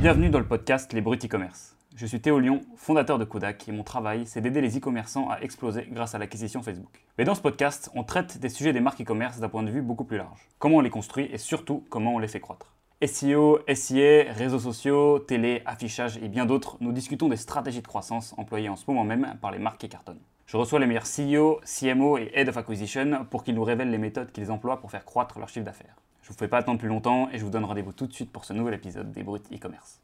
Bienvenue dans le podcast Les Bruts e-commerce. Je suis Théo Lyon, fondateur de Kodak, et mon travail, c'est d'aider les e-commerçants à exploser grâce à l'acquisition Facebook. Mais dans ce podcast, on traite des sujets des marques e-commerce d'un point de vue beaucoup plus large. Comment on les construit et surtout comment on les fait croître. SEO, SIA, réseaux sociaux, télé, affichage et bien d'autres, nous discutons des stratégies de croissance employées en ce moment même par les marques qui cartonnent. Je reçois les meilleurs CEO, CMO et Head of Acquisition pour qu'ils nous révèlent les méthodes qu'ils emploient pour faire croître leur chiffre d'affaires. Je vous fais pas attendre plus longtemps et je vous donne rendez-vous tout de suite pour ce nouvel épisode des Brutes e-commerce.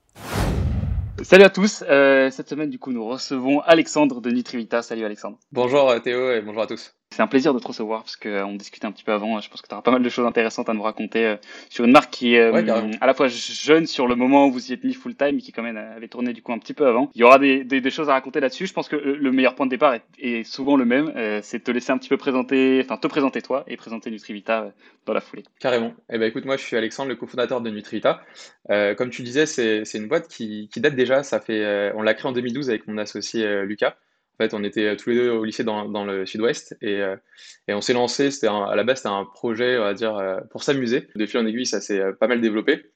Salut à tous. Euh, cette semaine, du coup, nous recevons Alexandre de Nutrivita. Salut Alexandre. Bonjour euh, Théo et bonjour à tous. C'est un plaisir de te recevoir parce qu'on euh, discutait un petit peu avant. Je pense que tu auras pas mal de choses intéressantes à nous raconter euh, sur une marque qui est euh, à la fois jeune sur le moment où vous y êtes mis full time et qui quand même avait tourné du coup un petit peu avant. Il y aura des, des, des choses à raconter là-dessus. Je pense que le meilleur point de départ est, est souvent le même. c'est de te laisser un petit peu présenter, enfin te présenter toi et présenter Nutrivita dans la foulée. Carrément. Eh ben écoute, moi je suis Alexandre, le cofondateur de Nutrivita. comme tu disais, c'est une boîte qui, qui, date déjà. Ça fait, on l'a créée en 2012 avec mon associé Lucas. En fait, on était tous les deux au lycée dans, le sud-ouest et, euh, et, on s'est lancé. À la base, c'était un projet, dire, euh, pour s'amuser. De fil en aiguille, ça s'est euh, pas mal développé.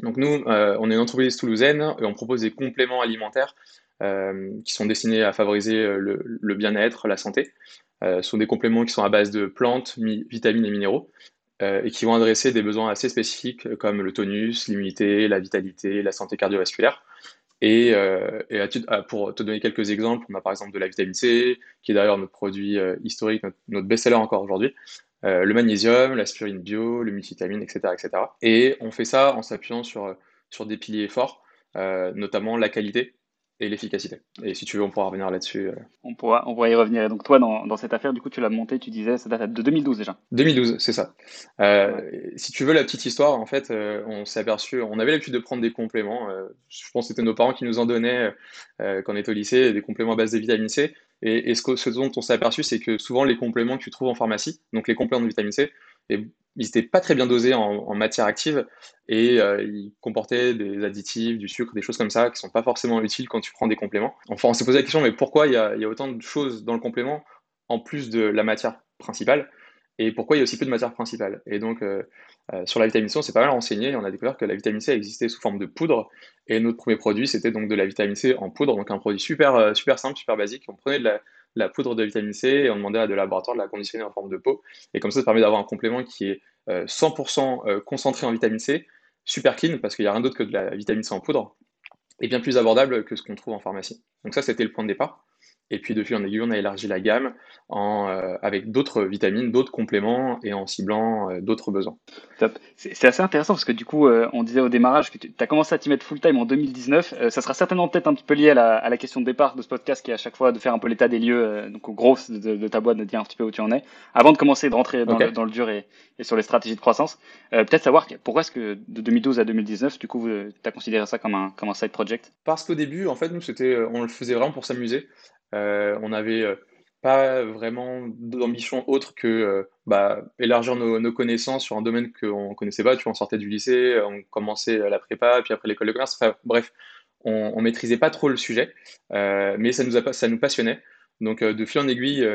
Donc nous, on est une entreprise toulousaine et on propose des compléments alimentaires qui sont destinés à favoriser le bien-être, la santé. ce sont des compléments qui sont à base de plantes, vitamines et minéraux et qui vont adresser des besoins assez spécifiques comme le tonus, l'immunité, la vitalité, la santé cardiovasculaire. Et, euh, pour te donner quelques exemples, on a par exemple de la vitamine C, qui est d'ailleurs notre produit euh, historique, notre, best-seller encore aujourd'hui, euh, le magnésium, l'aspirine bio, le multivitamine, etc., etc. Et on fait ça en s'appuyant sur, sur des piliers forts, notamment la qualité et l'efficacité. Et si tu veux, on pourra revenir là-dessus. Euh. On, pourra, on pourra y revenir. Et donc toi, dans, dans cette affaire, du coup, tu l'as monté, tu disais, ça date de 2012 déjà. 2012, c'est ça. Euh, si tu veux la petite histoire, en fait, euh, on s'est aperçu, on avait l'habitude de prendre des compléments. je pense que c'était nos parents qui nous en donnaient quand on était au lycée, des compléments à base de vitamine C. Et, et ce, ce, dont on s'est aperçu, c'est que souvent les compléments que tu trouves en pharmacie, donc les compléments de vitamine C, et ils n'étaient pas très bien dosés en, matière active et euh, ils comportaient des additifs, du sucre, des choses comme ça qui ne sont pas forcément utiles quand tu prends des compléments. Enfin, on s'est posé la question, mais pourquoi il y, a, autant de choses dans le complément en plus de la matière principale? Et pourquoi il y a aussi peu de matière principale? Et donc, euh, euh, sur la vitamine C, on s'est pas mal renseigné et on a découvert que la vitamine C existait sous forme de poudre. Et notre premier produit, c'était donc de la vitamine C en poudre, donc un produit super, super simple, super basique. On prenait de la, la poudre de vitamine C et on demandait à des laboratoires de la conditionner en forme de peau. Et comme ça, ça permet d'avoir un complément qui est 100% euh, euh, concentré en vitamine C, super clean parce qu'il n'y a rien d'autre que de la vitamine C en poudre et bien plus abordable que ce qu'on trouve en pharmacie. Donc ça, c'était le point de départ. Et puis, de fil en aiguille, on a élargi la gamme en, euh, avec d'autres vitamines, d'autres compléments et en ciblant euh, d'autres besoins. Top. C'est assez intéressant parce que du coup, euh, on disait au démarrage que tu as commencé à t'y mettre full time en 2019. ça sera certainement peut-être un petit peu lié à la, à la, question de départ de ce podcast qui est à chaque fois de faire un peu l'état des lieux, donc au gros de, de, ta boîte, de dire un petit peu où tu en es, avant de commencer de rentrer dans, le, dans le, dur et, et, sur les stratégies de croissance. peut-être savoir pourquoi est-ce que de 2012 à 2019, du coup, tu as considéré ça comme un, comme un side project? Parce qu'au début, en fait, nous, c'était, on le faisait vraiment pour s'amuser. Euh, on n'avait euh, pas vraiment d'ambition autre que euh, bah, élargir nos, connaissances sur un domaine qu'on ne connaissait pas. Tu on sortait du lycée, on commençait la prépa, puis après l'école de commerce. Bref, on, ne maîtrisait pas trop le sujet, mais ça nous passionnait. Donc, de fil en aiguille,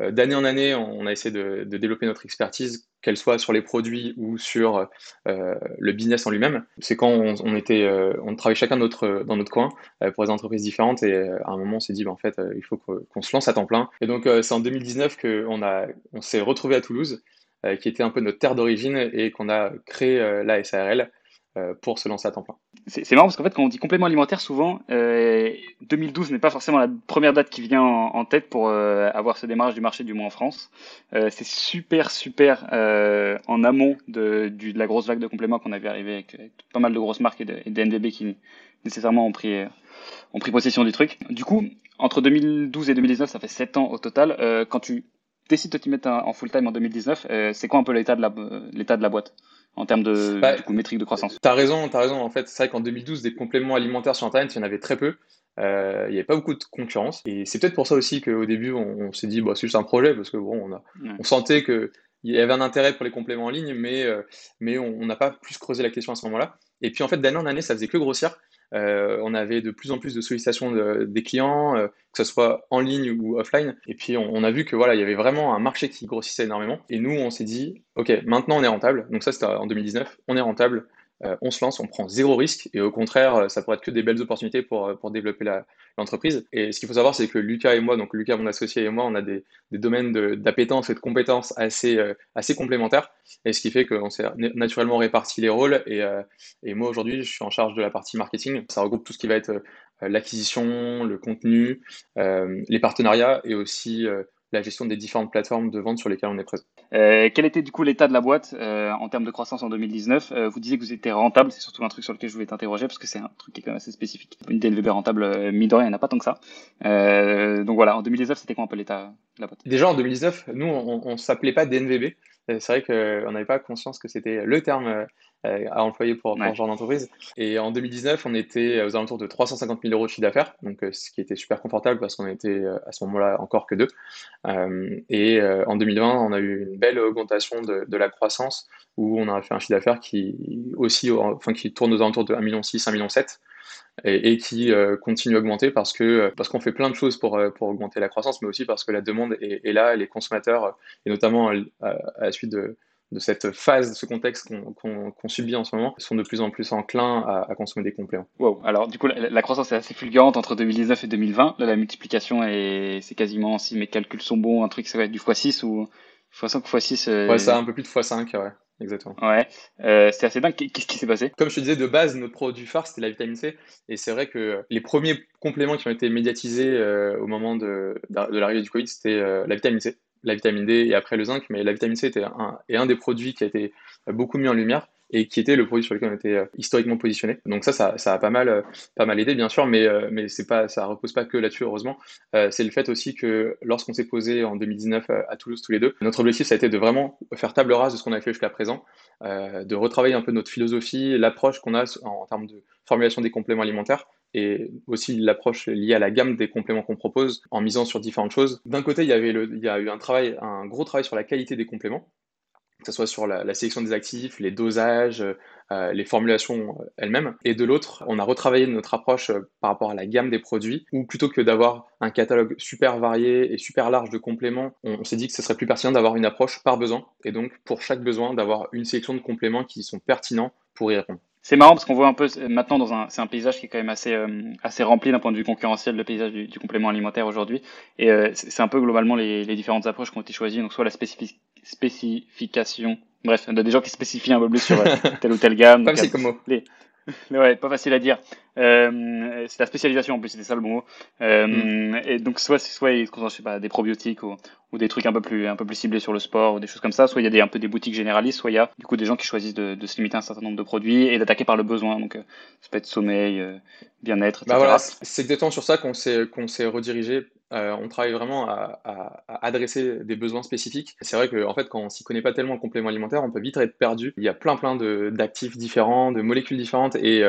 d'année en année, on a essayé de, développer notre expertise, qu'elle soit sur les produits ou sur le business en lui-même. C'est quand on, était, on travaillait chacun notre, dans notre coin pour des entreprises différentes et à un moment, on s'est dit, bah, en fait, il faut qu'on se lance à temps plein. Et donc, c'est en 2019 qu'on on s'est retrouvé à Toulouse, qui était un peu notre terre d'origine et qu'on a créé la SARL euh, pour se lancer à temps plein. C'est marrant parce qu'en fait, quand on dit complément alimentaire, souvent, 2012 euh, n'est pas forcément la première date qui vient en, tête pour euh, avoir ce démarrage du marché, du moins en France. c'est super, super en amont de, la grosse vague de compléments qu'on avait arrivé avec, pas mal de grosses marques et, de, des NDB qui nécessairement ont pris, possession du truc. Du coup, entre 2012 et 2019, ça fait 7 ans au total. quand tu décides de t'y mettre en full-time en 2019, c'est quoi un peu l'état de la boîte? En termes de bah, métriques de croissance. Tu as raison, tu as raison. En fait, c'est vrai qu'en 2012, des compléments alimentaires sur Internet, il y en avait très peu. Euh, il n'y avait pas beaucoup de concurrence. Et c'est peut-être pour ça aussi qu'au début, on, s'est dit, bah, c'est juste un projet, parce que bon, on, a, on sentait qu'il y avait un intérêt pour les compléments en ligne, mais, euh, mais on n'a pas plus creusé la question à ce moment-là. Et puis en fait, d'année en année, ça faisait que grossir. Euh, on avait de plus en plus de sollicitations des clients, euh, que ce soit en ligne ou offline. Et puis on, a vu que voilà, il y avait vraiment un marché qui grossissait énormément. Et nous, on s'est dit, ok, maintenant on est rentable. Donc ça, c'était en 2019. On est rentable. On se lance, on prend zéro risque et au contraire, ça pourrait être que des belles opportunités pour, pour développer l'entreprise. et ce qu'il faut savoir, c'est que Lucas et moi, donc Lucas, mon associé et moi, on a des, des domaines d'appétence et de compétences assez, assez complémentaires. Et ce qui fait qu'on s'est naturellement réparti les rôles. Et, et moi, aujourd'hui, je suis en charge de la partie marketing. Ça regroupe tout ce qui va être l'acquisition, le contenu, les partenariats et aussi la gestion des différentes plateformes de vente sur lesquelles on est présent. Euh, quel était du coup l'état de la boîte euh, en termes de croissance en 2019 euh, Vous disiez que vous étiez rentable, c'est surtout un truc sur lequel je voulais t'interroger parce que c'est un truc qui est quand même assez spécifique. Une DLVB rentable, mine il n'y en a pas tant que ça. Donc voilà, en 2019, c'était quoi un peu l'état de la boîte? Déjà en 2019, nous, on ne s'appelait pas DNVB. C'est vrai qu'on n'avait pas conscience que c'était le terme euh, à employer pour, pour ce genre d'entreprise. Et en 2019, on était aux alentours de 350 000 euros de chiffre d'affaires, donc euh, ce qui était super confortable parce qu'on était euh, à ce moment-là encore que deux. et en 2020, on a eu une belle augmentation de, de la croissance où on a fait un chiffre d'affaires qui aussi, enfin qui tourne aux alentours de 1,6 million, 1,7 million et, et qui continue à augmenter parce que parce qu'on fait plein de choses pour, pour augmenter la croissance, mais aussi parce que la demande est, est là, les consommateurs, et notamment à, à la suite de, de cette phase, de ce contexte qu'on subit en ce moment, sont de plus en plus enclins à, consommer des compléments. Wow. Alors du coup, la, croissance est assez fulgurante entre 2019 et 2020. Là, la multiplication est, c'est quasiment, si mes calculs sont bons, un truc ça va être du x6 ou x5 ou x6. Euh... Ouais, ça un peu plus de x5, ouais. Exactement. Ouais, euh, c'est assez dingue. Qu'est-ce qui s'est passé? Comme je te disais, de base, notre produit phare, c'était la vitamine C. Et c'est vrai que les premiers compléments qui ont été médiatisés euh, au moment de, de l'arrivée du Covid, c'était euh, la vitamine C la vitamine D et après le zinc, mais la vitamine C était un, est un des produits qui a été beaucoup mis en lumière et qui était le produit sur lequel on était euh, historiquement positionné. Donc ça, ça, a pas mal, euh, pas mal aidé, bien sûr, mais, euh, mais c'est pas, ça repose pas que là-dessus, heureusement. c'est le fait aussi que lorsqu'on s'est posé en 2019 à Toulouse tous les deux, notre objectif, ça a été de vraiment faire table rase de ce qu'on a fait jusqu'à présent, de retravailler un peu notre philosophie, l'approche qu'on a en termes de formulation des compléments alimentaires, et aussi l'approche liée à la gamme des compléments qu'on propose en misant sur différentes choses. D'un côté, il y, avait il y a eu un, travail, un gros travail sur la qualité des compléments, que ce soit sur la, sélection des actifs, les dosages, euh, les formulations euh, elles-mêmes. Et de l'autre, on a retravaillé notre approche euh, par rapport à la gamme des produits, où plutôt que d'avoir un catalogue super varié et super large de compléments, on, s'est dit que ce serait plus pertinent d'avoir une approche par besoin, et donc pour chaque besoin, d'avoir une sélection de compléments qui sont pertinents pour y répondre. C'est marrant parce qu'on voit un peu maintenant dans un, c'est un paysage qui est quand même assez, euh, assez rempli d'un point de vue concurrentiel, le paysage du, complément alimentaire aujourd'hui. Et euh, c'est un peu globalement les, différentes approches qui ont été choisies. Donc soit la spécification, bref, il y a des gens qui spécifient un peu plus sur euh, telle ou telle gamme. Comme c'est comme mot. Les, ouais, pas facile à dire. Euh, c'est la spécialisation en plus, c'était ça le mot. Euh, mm. Et donc soit soit ils je sais pas des probiotiques ou, ou, des trucs un peu plus un peu plus ciblés sur le sport ou des choses comme ça. Soit il y a des un peu des boutiques généralistes, soit il y a du coup des gens qui choisissent de, de se limiter à un certain nombre de produits et d'attaquer par le besoin. Donc euh, ça peut être sommeil, bien-être. Bah voilà, c'est exactement sur ça qu'on s'est qu'on s'est redirigé on travaille vraiment à, adresser des besoins spécifiques. C'est vrai qu'en en fait, quand on s'y connaît pas tellement le complément alimentaire, on peut vite être perdu. Il y a plein plein d'actifs différents, de molécules différentes, et,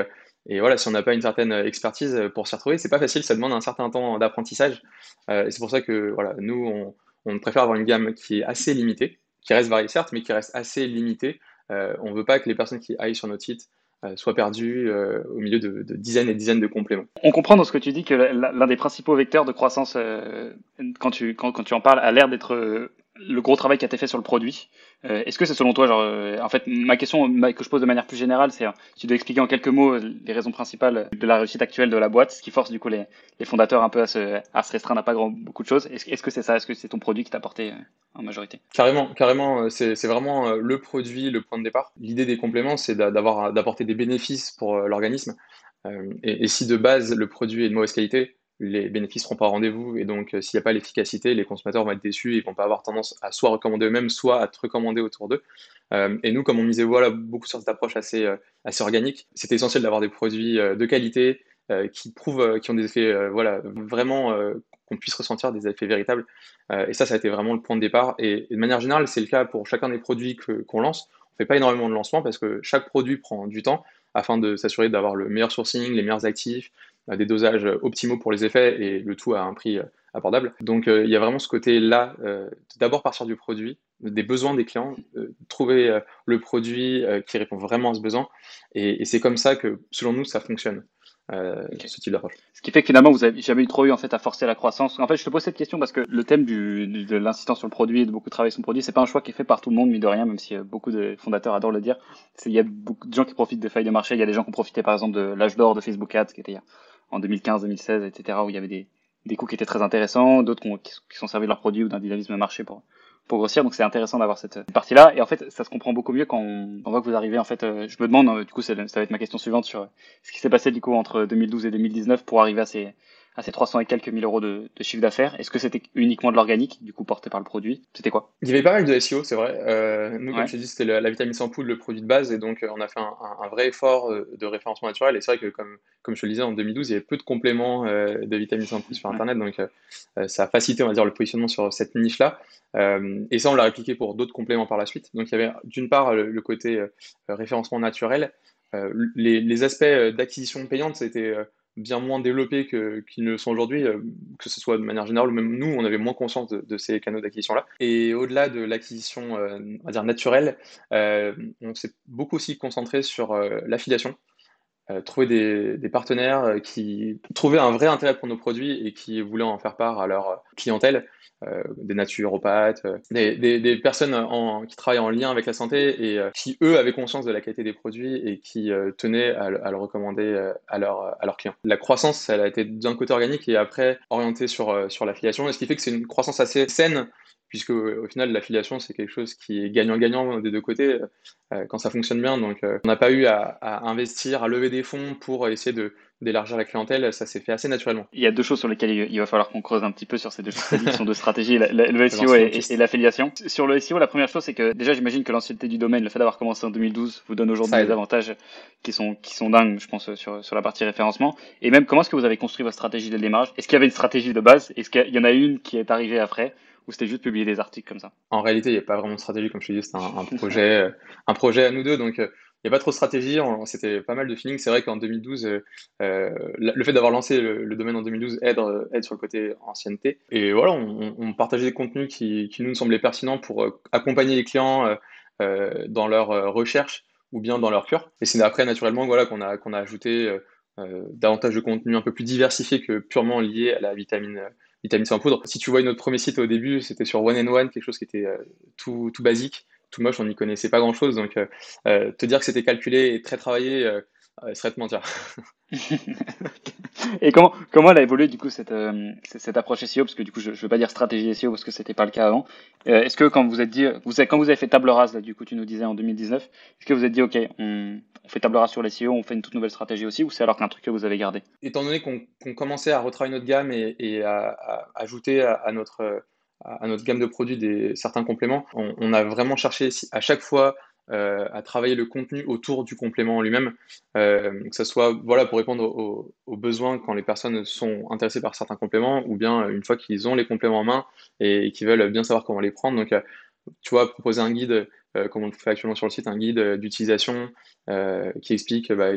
et voilà, si on n'a pas une certaine expertise pour s'y retrouver, c'est pas facile. Ça demande un certain temps d'apprentissage. Euh, et c'est pour ça que voilà, nous, on, on, préfère avoir une gamme qui est assez limitée, qui reste variée certes, mais qui reste assez limitée. on veut pas que les personnes qui aillent sur notre site euh, soit perdu euh, au milieu de, dizaines et dizaines de compléments. On comprend dans ce que tu dis que l'un des principaux vecteurs de croissance, euh, quand, tu, quand, quand tu en parles, a l'air d'être le gros travail qui a été fait sur le produit. Euh, est-ce que c'est selon toi, genre, euh, en fait, ma question que je pose de manière plus générale, c'est si tu dois expliquer en quelques mots les raisons principales de la réussite actuelle de la boîte, ce qui force du coup les, les fondateurs un peu à se, à se restreindre à pas grand, beaucoup de choses. Est-ce est -ce que c'est ça? Est-ce que c'est ton produit qui t'a apporté euh, en majorité? Carrément, carrément, c'est vraiment le produit, le point de départ. L'idée des compléments, c'est d'apporter des bénéfices pour l'organisme. Et, si de base le produit est de mauvaise qualité, les bénéfices seront pas au rendez-vous et donc euh, s'il n'y a pas l'efficacité, les consommateurs vont être déçus et vont pas avoir tendance à soit recommander eux-mêmes, soit à te recommander autour d'eux. Euh, et nous, comme on misait voilà, beaucoup sur cette approche assez, euh, assez organique, c'était essentiel d'avoir des produits de qualité qui prouvent, qui ont des effets voilà, vraiment qu'on puisse ressentir des effets véritables. et ça, ça a été vraiment le point de départ. Et, de manière générale, c'est le cas pour chacun des produits qu'on lance. On fait pas énormément de lancement parce que chaque produit prend du temps afin de s'assurer d'avoir le meilleur sourcing, les meilleurs actifs, des dosages optimaux pour les effets et le tout à un prix euh, abordable. Donc euh, il y a vraiment ce côté-là, euh, d'abord partir du produit, des besoins des clients, trouver le produit qui répond vraiment à ce besoin. Et, c'est comme ça que, selon nous, ça fonctionne. ce type d'approche. Ce qui fait que finalement, vous n'avez jamais eu trop eu en fait à forcer la croissance. En fait, je te pose cette question parce que le thème du, de l'insistance sur le produit et de beaucoup travailler sur le produit, c'est pas un choix qui est fait par tout le monde, mine de rien, même si beaucoup de fondateurs adorent le dire. Il y a beaucoup de gens qui profitent des failles de marché. Il y a des gens qui ont profité par exemple de l'âge d'or de Facebook Ads, qui était en 2015, 2016, etc., où il y avait des, des coûts qui étaient très intéressants, d'autres qui, sont servis de leur produit ou d'un dynamisme marché pour, pour grossir. Donc c'est intéressant d'avoir cette, partie-là. Et en fait, ça se comprend beaucoup mieux quand on, voit que vous arrivez. En fait, euh, je me demande, euh, du coup, ça va être ma question suivante sur ce qui s'est passé du coup entre 2012 et 2019 pour arriver à ces, à ces 300 et quelques mille euros de, de chiffre d'affaires. Est-ce que c'était uniquement de l'organique, du coup porté par le produit? C'était quoi? Il y avait pas mal de SEO, c'est vrai. Euh, nous, comme je te dis, c'était la, vitamine sans poudre, le produit de base, et donc euh, on a fait un, un, vrai effort euh, de référencement naturel. Et c'est vrai que, comme, comme je te le disais, en 2012, il y avait peu de compléments euh, de vitamine sans poudre sur Internet, donc ça a facilité, on va dire, le positionnement sur cette niche-là. et ça, on l'a répliqué pour d'autres compléments par la suite. Donc il y avait d'une part le, côté référencement naturel. Les, les, aspects d'acquisition payante, c'était bien moins développés qu'ils ne sont aujourd'hui, euh, que ce soit de manière générale ou même nous, on avait moins conscience de, ces canaux d'acquisition-là. Et au-delà de l'acquisition, euh, on va dire naturelle, euh, on s'est beaucoup aussi concentré sur l'affiliation. Trouver des, partenaires qui trouvaient un vrai intérêt pour nos produits et qui voulaient en faire part à leur clientèle. Euh, des naturopathes, euh, des, personnes qui travaillent en lien avec la santé et euh, qui, eux, avaient conscience de la qualité des produits et qui tenaient à, le recommander à leurs clients. La croissance, elle a été d'un côté organique et après orientée sur, sur l'affiliation, ce qui fait que c'est une croissance assez saine puisque au final l'affiliation c'est quelque chose qui est gagnant-gagnant des deux côtés euh, quand ça fonctionne bien. Donc euh, on n'a pas eu à, investir, à lever des fonds pour essayer de d'élargir la clientèle, ça s'est fait assez naturellement. Il y a deux choses sur lesquelles il va falloir qu'on creuse un petit peu sur ces deux choses qui sont de stratégie, le SEO et, l'affiliation. Sur le SEO, la première chose c'est que déjà j'imagine que l'ancienneté du domaine, le fait d'avoir commencé en 2012, vous donne aujourd'hui des avantages qui sont qui sont dingues, je pense sur sur la partie référencement. Et même comment est-ce que vous avez construit votre stratégie dès le démarrage? Est-ce qu'il y avait une stratégie de base? Est-ce qu'il y en a une qui est arrivée après? Ou c'était juste publier des articles comme ça En réalité, il n'y a pas vraiment de stratégie, comme je te dis, c'est un, projet, euh, un projet à nous deux, donc euh, il n'y a pas trop de stratégie, c'était pas mal de feeling. C'est vrai qu'en 2012, euh, le fait d'avoir lancé le, domaine en 2012 aide, aide sur le côté ancienneté. Et voilà, on, partageait des contenus qui, qui, nous semblaient pertinents pour accompagner les clients dans leur recherche ou bien dans leur cure. Et c'est après, naturellement, voilà, qu'on a, qu'on a ajouté davantage de contenus un peu plus diversifiés que purement liés à la vitamine vitamine en poudre. Si tu vois notre premier site au début, c'était sur One and One, quelque chose qui était euh, tout, tout basique, tout moche, on n'y connaissait pas grand chose. Donc, euh, euh, te dire que c'était calculé et très travaillé serait te mentir. et comment, comment elle a évolué du coup cette, cette approche SEO Parce que du coup, je ne veux pas dire stratégie SEO parce que c'était pas le cas avant. est-ce que quand vous êtes dit, vous quand vous avez fait table rase, là, du coup, tu nous disais en 2019, est-ce que vous êtes dit, OK, on, on fait table rase sur les SEO, on fait une toute nouvelle stratégie aussi, ou c'est alors qu'un truc que vous avez gardé? Étant donné qu'on commençait à retravailler notre gamme et, à, ajouter à, notre, à notre gamme de produits des, certains compléments, on, a vraiment cherché à chaque fois euh, à travailler le contenu autour du complément lui-même, euh, que ce soit voilà, pour répondre aux, besoins quand les personnes sont intéressées par certains compléments, ou bien une fois qu'ils ont les compléments en main et qu'ils veulent bien savoir comment les prendre. Donc, euh, tu vois, proposer un guide euh, comme on le fait actuellement sur le site, un guide euh, d'utilisation euh, qui explique bah,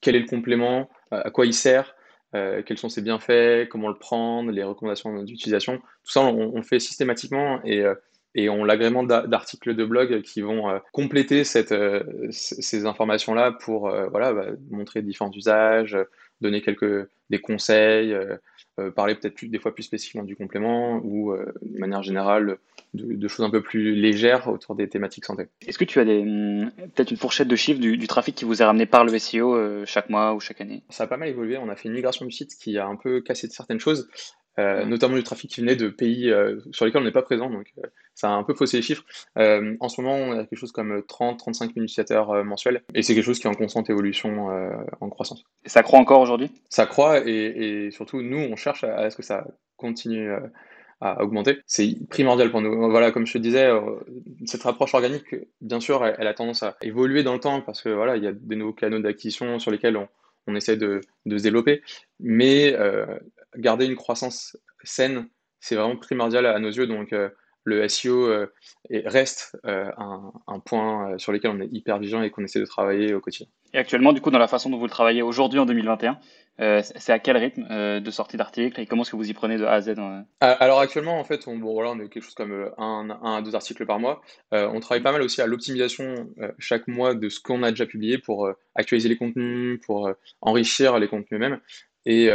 quel est le complément, à quoi il sert, quels sont ses bienfaits, comment le prendre, les recommandations d'utilisation. Tout ça, on, le fait systématiquement et, et on l'agrémente d'articles de blog qui vont compléter cette, ces informations-là pour voilà, bah, montrer différents usages, donner quelques des conseils, euh, parler peut-être des fois plus spécifiquement du complément ou euh, de manière générale de, choses un peu plus légères autour des thématiques santé. Est-ce que tu as hum, peut-être une fourchette de chiffres du, trafic qui vous est ramené par le SEO euh, chaque mois ou chaque année? Ça a pas mal évolué. On a fait une migration du site qui a un peu cassé certaines choses. Euh, notamment du trafic qui venait de pays euh, sur lesquels on n'est pas présent, donc euh, ça a un peu faussé les chiffres. en ce moment, on a quelque chose comme 30-35 000 utilisateurs mensuels, et c'est quelque chose qui est en constante évolution, en croissance. Et ça croît encore aujourd'hui? Ça croît, et, surtout, nous, on cherche à, ce que ça continue à augmenter. C'est primordial pour nous. Voilà, comme je te disais, cette approche organique, bien sûr, elle, a tendance à évoluer dans le temps parce que voilà, il y a des nouveaux canaux d'acquisition sur lesquels on, on essaie de, de, se développer. Mais garder une croissance saine, c'est vraiment primordial à nos yeux. Donc, euh, le SEO reste un, un, point sur lequel on est hyper vigilant et qu'on essaie de travailler au quotidien. Et actuellement, du coup, dans la façon dont vous le travaillez aujourd'hui en 2021, euh, c'est à quel rythme euh, de sortie d'articles et comment est-ce que vous y prenez de A à Z Alors actuellement, en fait, on, bon, voilà, on est quelque chose comme euh, un, à deux articles par mois. on travaille pas mal aussi à l'optimisation chaque mois de ce qu'on a déjà publié pour actualiser les contenus, pour enrichir les contenus eux-mêmes. Et,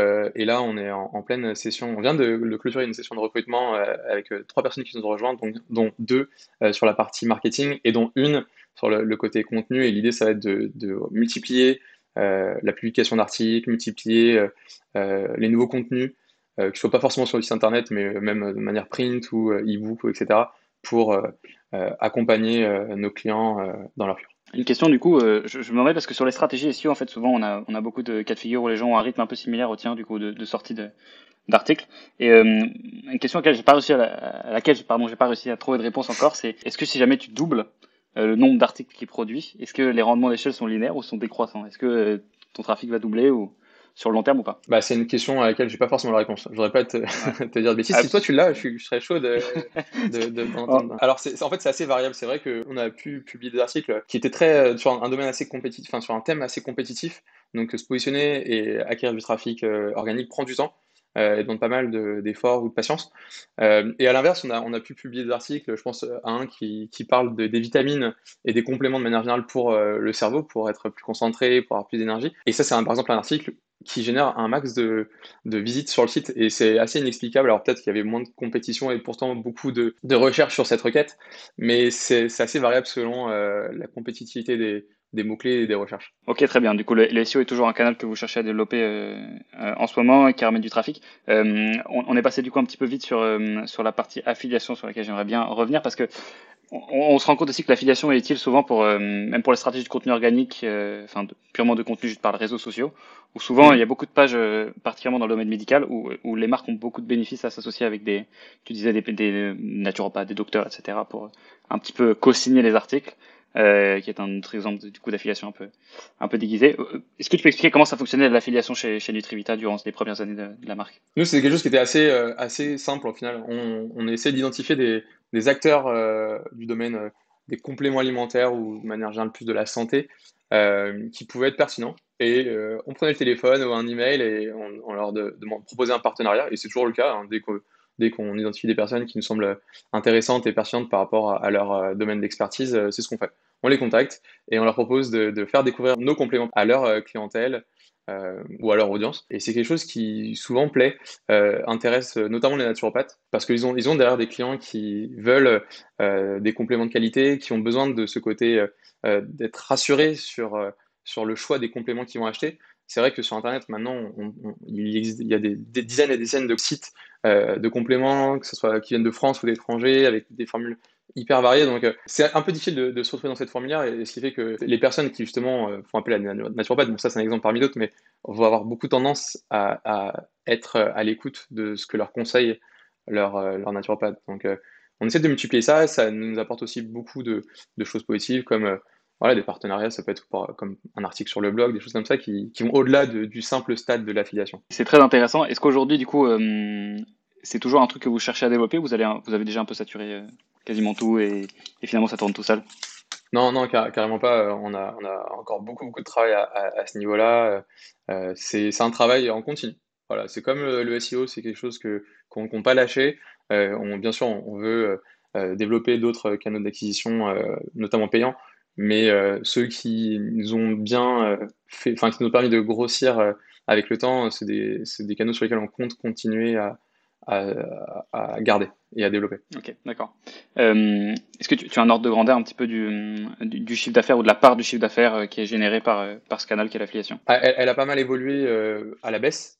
là, on est en, pleine session. On vient de, clôturer une session de recrutement avec trois personnes qui nous ont rejoints, dont deux sur la partie marketing et dont une sur le, côté contenu. Et l'idée, ça va être de, multiplier euh, la publication d'articles, multiplier euh, euh, les nouveaux contenus, que ce soit pas forcément sur le site internet, mais même de manière print ou e-book, etc., pour accompagner nos clients dans leur futur. Une question du coup, je, me remets parce que sur les stratégies SEO, en fait, souvent on a, on a beaucoup de cas de figure où les gens ont un rythme un peu similaire au tien, du coup, de, sortie d'articles. Et une question à laquelle j'ai pas réussi à, laquelle pardon j'ai pas réussi à trouver de réponse encore, c'est est-ce que si jamais tu doubles euh, le nombre d'articles qu'il produit Est-ce que les rendements d'échelle sont linéaires ou sont décroissants? Est-ce que euh, ton trafic va doubler ou sur le long terme ou pas? Bah, C'est une question à laquelle j'ai pas forcément la réponse. Je voudrais pas te, te dire de bêtises. Si toi tu l'as, je, serais chaud de, de, de oh. Alors en fait c'est assez variable. C'est vrai qu'on a pu publier des articles qui étaient très euh, sur un, domaine assez compétitif, enfin sur un thème assez compétitif. Donc se positionner et acquérir du trafic organique prend du temps euh, et demande pas mal d'efforts ou de patience. Euh, et à l'inverse, on a, on a pu publier des articles, je pense à un qui, qui parle de, des vitamines et des compléments de manière générale pour euh, le cerveau, pour être plus concentré, pour avoir plus d'énergie. Et ça, c'est par exemple un article qui génère un max de, de visites sur le site et c'est assez inexplicable. Alors peut-être qu'il y avait moins de compétition et pourtant beaucoup de, de recherches sur cette requête, mais c'est assez variable selon euh, la compétitivité des, des mots-clés et des recherches. Ok, très bien. Du coup, le, SEO est toujours un canal que vous cherchez à développer euh, euh, en ce moment et qui ramène du trafic. Euh, on, est passé du coup un petit peu vite sur, sur la partie affiliation sur laquelle j'aimerais bien revenir parce que on, se rend compte aussi que l'affiliation est utile souvent pour même pour les stratégies de contenu organique, enfin purement de contenu juste par les réseaux sociaux, où souvent il y a beaucoup de pages, particulièrement dans le domaine médical, où, où les marques ont beaucoup de bénéfices à s'associer avec des, tu disais des, des naturopathes, des docteurs, etc. pour un petit peu co-signer les articles. Euh, qui est un autre exemple du coup d'affiliation un peu, un peu déguisé. Euh, est-ce que tu peux expliquer comment ça fonctionnait l'affiliation chez, chez Nutrivita durant les premières années de, la marque? Nous, c'est quelque chose qui était assez, euh, assez simple au final. On, on d'identifier des, acteurs du domaine des compléments alimentaires ou de manière générale plus de la santé qui pouvaient être pertinents. Et on prenait le téléphone ou un email et on, leur de, proposait un partenariat. Et c'est toujours le cas hein, dès que dès qu'on identifie des personnes qui nous semblent intéressantes et pertinentes par rapport à, leur domaine d'expertise, c'est ce qu'on fait on les contacte et on leur propose de, faire découvrir nos compléments à leur euh, clientèle euh, ou à leur audience. Et c'est quelque chose qui souvent plaît, euh, intéresse notamment les naturopathes, parce qu'ils ont, ils ont derrière des clients qui veulent des compléments de qualité, qui ont besoin de ce côté d'être rassurés sur, sur le choix des compléments qu'ils vont acheter. C'est vrai que sur Internet, maintenant, il, y a des, dizaines et des dizaines de sites de compléments, que ce soit qui viennent de France ou d'étrangers, avec des formules hyper varié. Donc, euh, c'est un peu difficile de, se retrouver dans cette formulaire, et ce qui fait que les personnes qui, justement, euh, font appel à la naturopathe, bon, ça, c'est un exemple parmi d'autres, mais vont avoir beaucoup tendance à, être à l'écoute de ce que leur conseille leur, euh, leur naturopathe. Donc, on essaie de multiplier ça, ça nous apporte aussi beaucoup de, choses positives, comme voilà, des partenariats, ça peut être comme un article sur le blog, des choses comme ça qui, vont au-delà du simple stade de l'affiliation. C'est très intéressant. Est-ce qu'aujourd'hui, du coup, c'est toujours un truc que vous cherchez à développer vous, allez, vous avez déjà un peu saturé quasiment tout et, finalement ça tourne tout seul? Non, non, carrément pas. On a, on a encore beaucoup, beaucoup de travail à, ce niveau-là. Euh, c'est un travail en continu. Voilà, c'est comme le, SEO, c'est quelque chose que qu'on ne pas lâcher. Euh, on, bien sûr, on veut euh, développer d'autres canaux d'acquisition, notamment payants, mais ceux qui nous ont bien fait, enfin qui nous ont permis de grossir avec le temps, c'est des, des, canaux sur lesquels on compte continuer à, à, garder et à développer. Ok, d'accord. Euh, est-ce que tu, as un ordre de grandeur un petit peu du, du, chiffre d'affaires ou de la part du chiffre d'affaires euh, qui est généré par, euh, par ce canal qui est l'affiliation? Ah, elle, a pas mal évolué à la baisse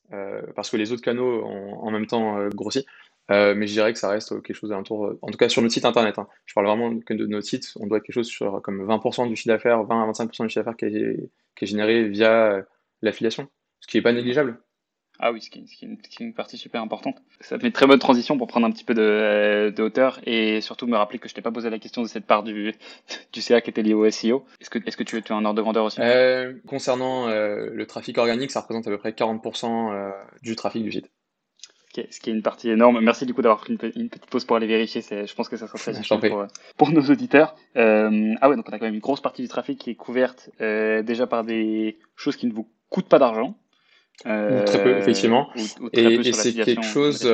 parce que les autres canaux ont en même temps grossi. Mais je dirais que ça reste quelque chose d'entour, en tout cas sur notre site internet. Hein. Je parle vraiment que de notre site, on doit être quelque chose sur comme 20% du chiffre d'affaires, 20 à 25% du chiffre d'affaires qui, qui, est généré via l'affiliation, ce qui n'est pas négligeable. Ah oui, ce qui, est une, partie super importante. Ça fait une très bonne transition pour prendre un petit peu de, hauteur et surtout me rappeler que je t'ai pas posé la question de cette part du, du CA qui était lié au SEO. Est-ce que, est-ce que tu, tu, as un ordre de grandeur aussi? Euh, Concernant euh, le trafic organique, ça représente à peu près 40% euh, du trafic du site. Ce qui, est, une partie énorme. Merci du coup d'avoir pris une, petite pause pour aller vérifier. Je pense que ça sera très utile pour, pour, nos auditeurs. Euh, ah ouais, donc on a quand même une grosse partie du trafic qui est couverte euh, déjà par des choses qui ne vous coûtent pas d'argent. Euh, très peu, effectivement. et, c'est quelque chose.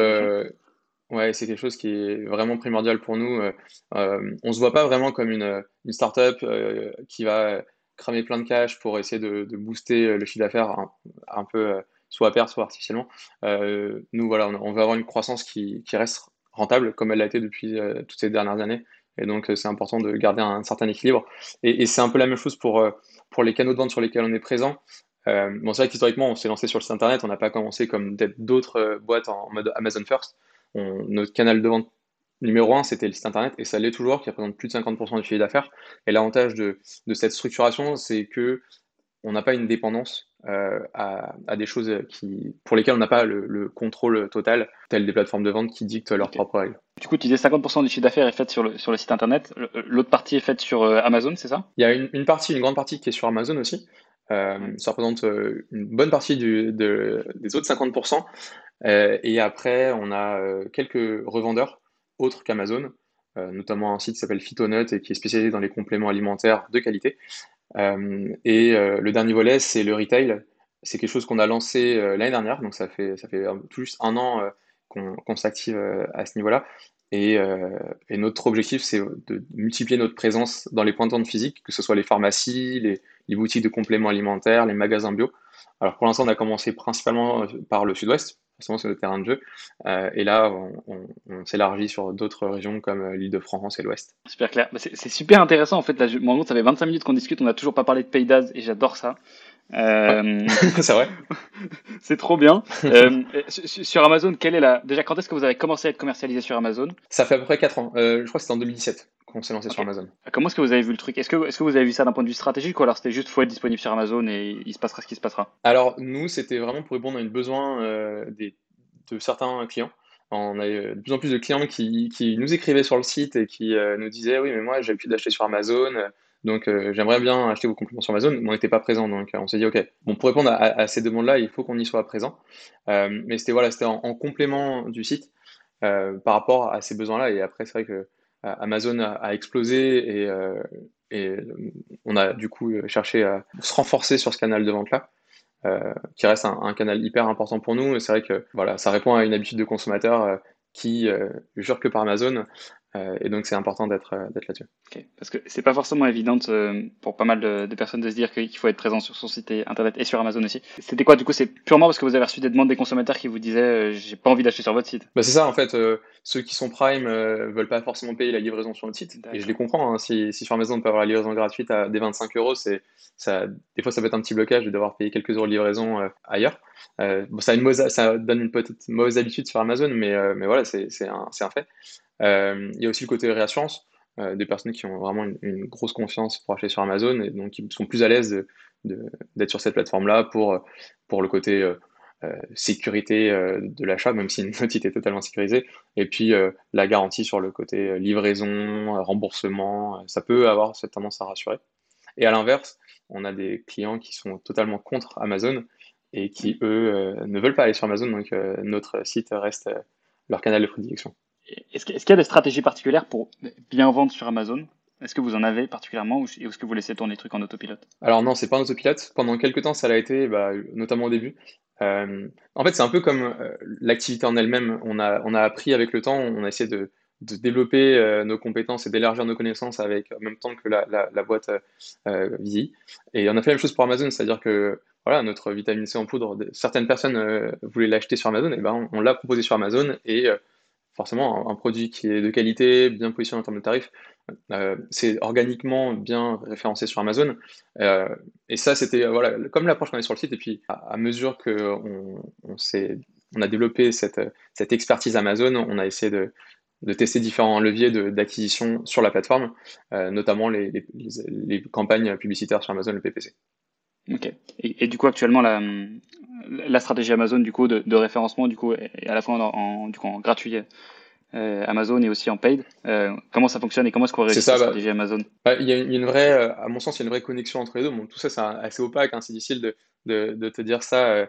Ouais, c'est quelque chose qui est vraiment primordial pour nous. Euh, on se voit pas vraiment comme une, une startup qui va cramer plein de cash pour essayer de, de booster le chiffre d'affaires un, un, peu soit à perte, soit artificiellement. Euh, nous, voilà, on, veut avoir une croissance qui, reste rentable, comme elle l'a été depuis euh, toutes ces dernières années. Et donc, euh, c'est important de garder un, certain équilibre. Et, c'est un peu la même chose pour, pour les canaux de vente sur lesquels on est présent. bon, c'est vrai qu'historiquement, on s'est lancé sur le site internet, on n'a pas commencé comme d'autres boîtes en mode Amazon First. notre canal de vente numéro un, c'était le site internet, et ça l'est toujours, qui représente plus de 50% du chiffre d'affaires. Et l'avantage de, de, cette structuration, c'est que on n'a pas une dépendance euh, à, des choses qui, pour lesquelles on n'a pas le, contrôle total, telles des plateformes de vente qui dictent leurs propres règles. Du coup, tu disais 50% du chiffre d'affaires est fait sur le, sur le site internet, l'autre partie est faite sur euh, Amazon, c'est ça? Il y a une, partie, une grande partie qui est sur Amazon aussi. Euh, ça représente une bonne partie du, des autres 50%. et après, on a quelques revendeurs autres qu'Amazon, notamment un site qui s'appelle Phytonut et qui est spécialisé dans les compléments alimentaires de qualité. Euh, et euh, le dernier volet, c'est le retail. C'est quelque chose qu'on a lancé euh, l'année dernière, donc ça fait, ça fait tout juste un an qu'on s'active à ce niveau-là. Et, et, notre objectif, c'est de multiplier notre présence dans les points de vente physiques, que ce soit les pharmacies, les, les, boutiques de compléments alimentaires, les magasins bio. Alors pour l'instant, on a commencé principalement par le sud-ouest, forcément c'est le terrain de jeu. Euh, et là, on, s'élargit sur d'autres régions comme euh, l'île de France et l'ouest. Super clair. Bah, c'est super intéressant en fait. Là, je, ça fait 25 minutes qu'on discute, on n'a toujours pas parlé de Paydaz et j'adore ça. Euh... c'est vrai. c'est trop bien. Euh, sur Amazon, quelle est la déjà quand est-ce que vous avez commencé à être commercialisé sur Amazon? Ça fait à peu près 4 ans. je crois que c'était en 2017 qu'on s'est lancé sur Amazon. Comment est-ce que vous avez vu le truc? Est-ce que, est que vous avez vu ça d'un point de vue stratégique ou alors c'était juste faut être disponible sur Amazon et il se passera ce qui se passera? Alors nous, c'était vraiment pour répondre à une besoin des de certains clients. On a de plus en plus de clients qui, qui nous écrivaient sur le site et qui euh, nous disaient Oui, mais moi, j'ai l'habitude d'acheter sur Amazon, donc euh, j'aimerais bien acheter vos compléments sur Amazon. Mais on n'était pas présent, donc on s'est dit Ok, bon, pour répondre à, ces demandes-là, il faut qu'on y soit présent. Euh, mais c'était voilà, c'était en, complément du site par rapport à ces besoins-là. Et après, c'est vrai que Amazon a, explosé et, et on a du coup cherché à se renforcer sur ce canal de vente-là. Euh, qui reste un, canal hyper important pour nous. C'est vrai que voilà, ça répond à une habitude de consommateur euh, qui euh, jure que par Amazon. Euh, et donc c'est important d'être euh, là-dessus. Parce que c'est pas forcément évident euh, pour pas mal de, personnes de se dire qu'il faut être présent sur son site internet et sur Amazon aussi. C'était quoi du coup C'est purement parce que vous avez reçu des demandes des consommateurs qui vous disaient j'ai pas envie d'acheter sur votre site? Bah c'est ça en fait. ceux qui sont Prime veulent pas forcément payer la livraison sur notre site et je les comprends. Hein. Si, si, sur Amazon on peut avoir la livraison gratuite à des 25 euros, c'est ça. Des fois ça peut être un petit blocage de devoir payer quelques euros de livraison ailleurs. bon, ça, une ça donne une petite mauvaise habitude sur Amazon, mais mais voilà c'est un, un fait. Euh, il y a aussi le côté réassurance, euh, des personnes qui ont vraiment une, grosse confiance pour acheter sur Amazon et donc qui sont plus à l'aise d'être sur cette plateforme-là pour, le côté euh, sécurité de l'achat, même si notre site est totalement sécurisé, et puis la garantie sur le côté livraison, remboursement, ça peut avoir cette tendance à rassurer. Et à l'inverse, on a des clients qui sont totalement contre Amazon et qui, eux, ne veulent pas aller sur Amazon, donc notre site reste leur canal de prédilection. Est-ce qu'il y a des stratégies particulières pour bien vendre sur Amazon? Est-ce que vous en avez particulièrement ou est-ce que vous laissez tourner les trucs en autopilote? Alors non, c'est pas en autopilote. Pendant quelques temps, ça l'a été, bah, notamment au début. Euh, en fait, c'est un peu comme euh, l'activité en elle-même. On a, on a appris avec le temps, on a essayé de, développer euh, nos compétences et d'élargir nos connaissances avec en même temps que la, boîte vieillit. Et on a fait la même chose pour Amazon, c'est-à-dire que voilà, notre vitamine C en poudre, certaines personnes voulaient l'acheter sur Amazon, et ben on, on l'a proposé sur Amazon et forcément, un, produit qui est de qualité, bien positionné en termes de tarifs, euh, c'est organiquement bien référencé sur Amazon. Euh, et ça, c'était voilà, comme l'approche qu'on avait sur le site. Et puis, à, mesure qu'on on, a développé cette, expertise Amazon, on a essayé de, tester différents leviers d'acquisition sur la plateforme, euh, notamment les, campagnes publicitaires sur Amazon, le PPC. Ok. Et, du coup, actuellement, la, la stratégie Amazon du coup de, référencement du coup est à la fois en, du coup, en gratuit euh, Amazon et aussi en paid. Euh, comment ça fonctionne et comment est-ce qu'on réussit la bah, stratégie Amazon bah, Il y, a une vraie, euh, à mon sens, il y a une vraie connexion entre les deux. Bon, tout ça, c'est assez opaque, hein, c'est difficile de, de, te dire ça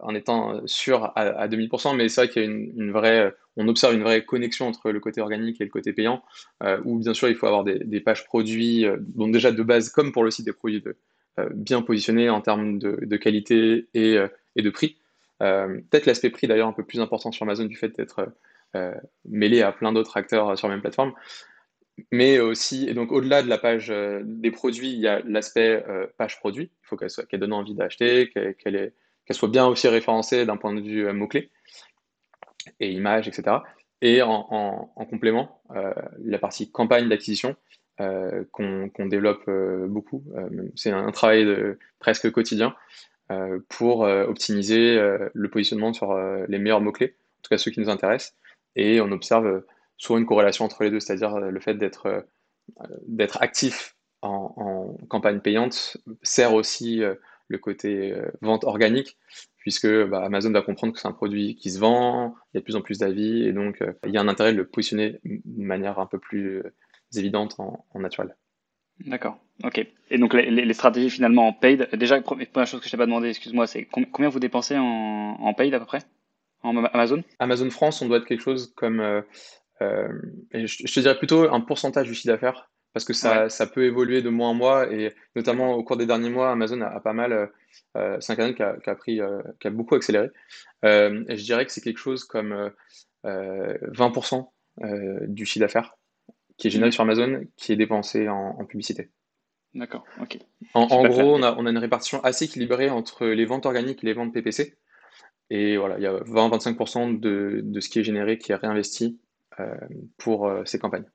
en étant sûr à, 2000%, mais c'est vrai qu'il y a une, vraie, on observe une vraie connexion entre le côté organique et le côté payant, où bien sûr il faut avoir des, pages produits, donc déjà de base, comme pour le site des produits, de, bien positionnés en termes de, qualité et, et, de prix. Peut-être l'aspect prix d'ailleurs un peu plus important sur Amazon du fait d'être mêlé à plein d'autres acteurs sur la même plateforme mais aussi, et donc au-delà de la page euh, des produits, il y a l'aspect euh, page produit. Il faut qu'elle qu'elle donne envie d'acheter, qu'elle soit bien aussi référencée d'un point de vue euh, mots-clés et images, etc. Et en, complément, la partie campagne d'acquisition qu'on développe beaucoup. C'est un, travail de, presque quotidien pour optimiser le positionnement sur les meilleurs mots-clés, en tout cas ceux qui nous intéressent. Et on observe soit une corrélation entre les deux, c'est-à-dire euh, le fait d'être euh, d'être actif en, campagne payante sert aussi euh, le côté vente organique, puisque bah, Amazon va comprendre que c'est un produit qui se vend, il y a de plus en plus d'avis, et donc il y a un intérêt de le positionner de manière un peu plus évidente en, naturel. D'accord, ok. Et donc les, stratégies finalement en paid, déjà, première chose que je t'ai pas demandé, excuse-moi, c'est combien vous dépensez en, en paid à peu près? En Amazon? Amazon France, on doit être quelque chose comme euh, je, te dirais plutôt un pourcentage du chiffre d'affaires parce que ça, ça, peut évoluer de mois en mois et notamment au cours des derniers mois, Amazon a, pas mal, euh, c'est un canal qui a, qui a pris, euh, qui a beaucoup accéléré. Euh, et je dirais que c'est quelque chose comme 20% du chiffre d'affaires qui est généré sur Amazon, qui est dépensé en, publicité. D'accord, ok. En, gros, on a, on a, une répartition assez équilibrée entre les ventes organiques et les ventes PPC. Et voilà, il y a 20-25% de, de, ce qui est généré qui est réinvesti euh, pour euh, ces campagnes.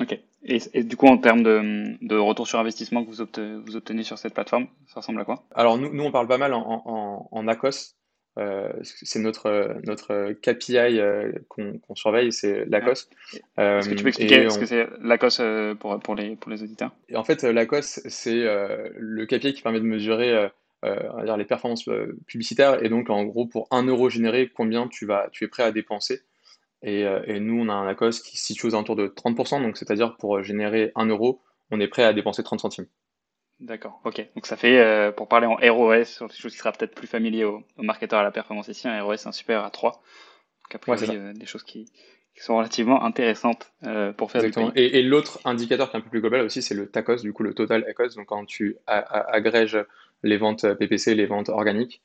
Ok. Et, du coup, en termes de, retour sur investissement que vous, obtenez, sur cette plateforme, ça ressemble à quoi? Alors, nous, nous, on parle pas mal en, ACOS. Euh, c'est notre, notre KPI qu'on surveille, c'est l'ACOS. Est-ce que tu peux expliquer ce que c'est l'ACOS pour, pour, les, pour les auditeurs? En fait, l'ACOS, c'est le KPI qui permet de mesurer dire les performances publicitaires. Et donc, en gros, pour 1 euro généré, combien tu, vas, tu es prêt à dépenser? Euh, et, nous, on a un ACOS qui se situe aux alentours de 30%, donc c'est-à-dire pour générer 1 euro, on est prêt à dépenser 30 centimes. D'accord, ok. Donc ça fait, euh, pour parler en ROS, sur quelque chose qui sera peut-être plus familier aux, marketeurs à la performance ici, un ROS un super à 3. Donc après, euh, des choses qui, sont relativement intéressantes pour faire Exactement. Et, l'autre indicateur qui est un peu plus global aussi, c'est le TACOS, du coup le Total ACOS. Donc quand tu agrèges les ventes PPC, les ventes organiques,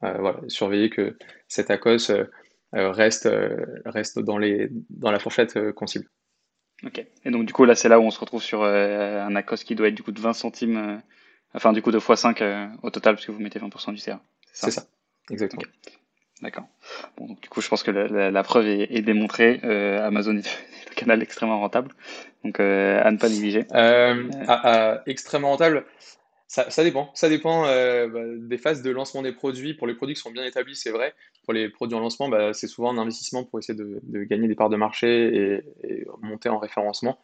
voilà, surveiller que cet ACOS euh, reste, euh, reste dans, les, dans la fourchette euh, qu'on cible. Ok. Et donc du coup là c'est là où on se retrouve sur un ACOS qui doit être du coup de 20 centimes, enfin du coup de x5 au total parce que vous mettez 20% du CA. C'est ça, exactement. D'accord. Bon, donc du coup, je pense que la, preuve est, démontrée. Amazon est un canal extrêmement rentable, donc à ne pas négliger. extrêmement rentable. Ça, dépend. Ça dépend euh, bah, des phases de lancement des produits. Pour les produits qui sont bien établis, c'est vrai. Pour les produits en lancement, bah, c'est souvent un investissement pour essayer de, gagner des parts de marché et, monter en référencement.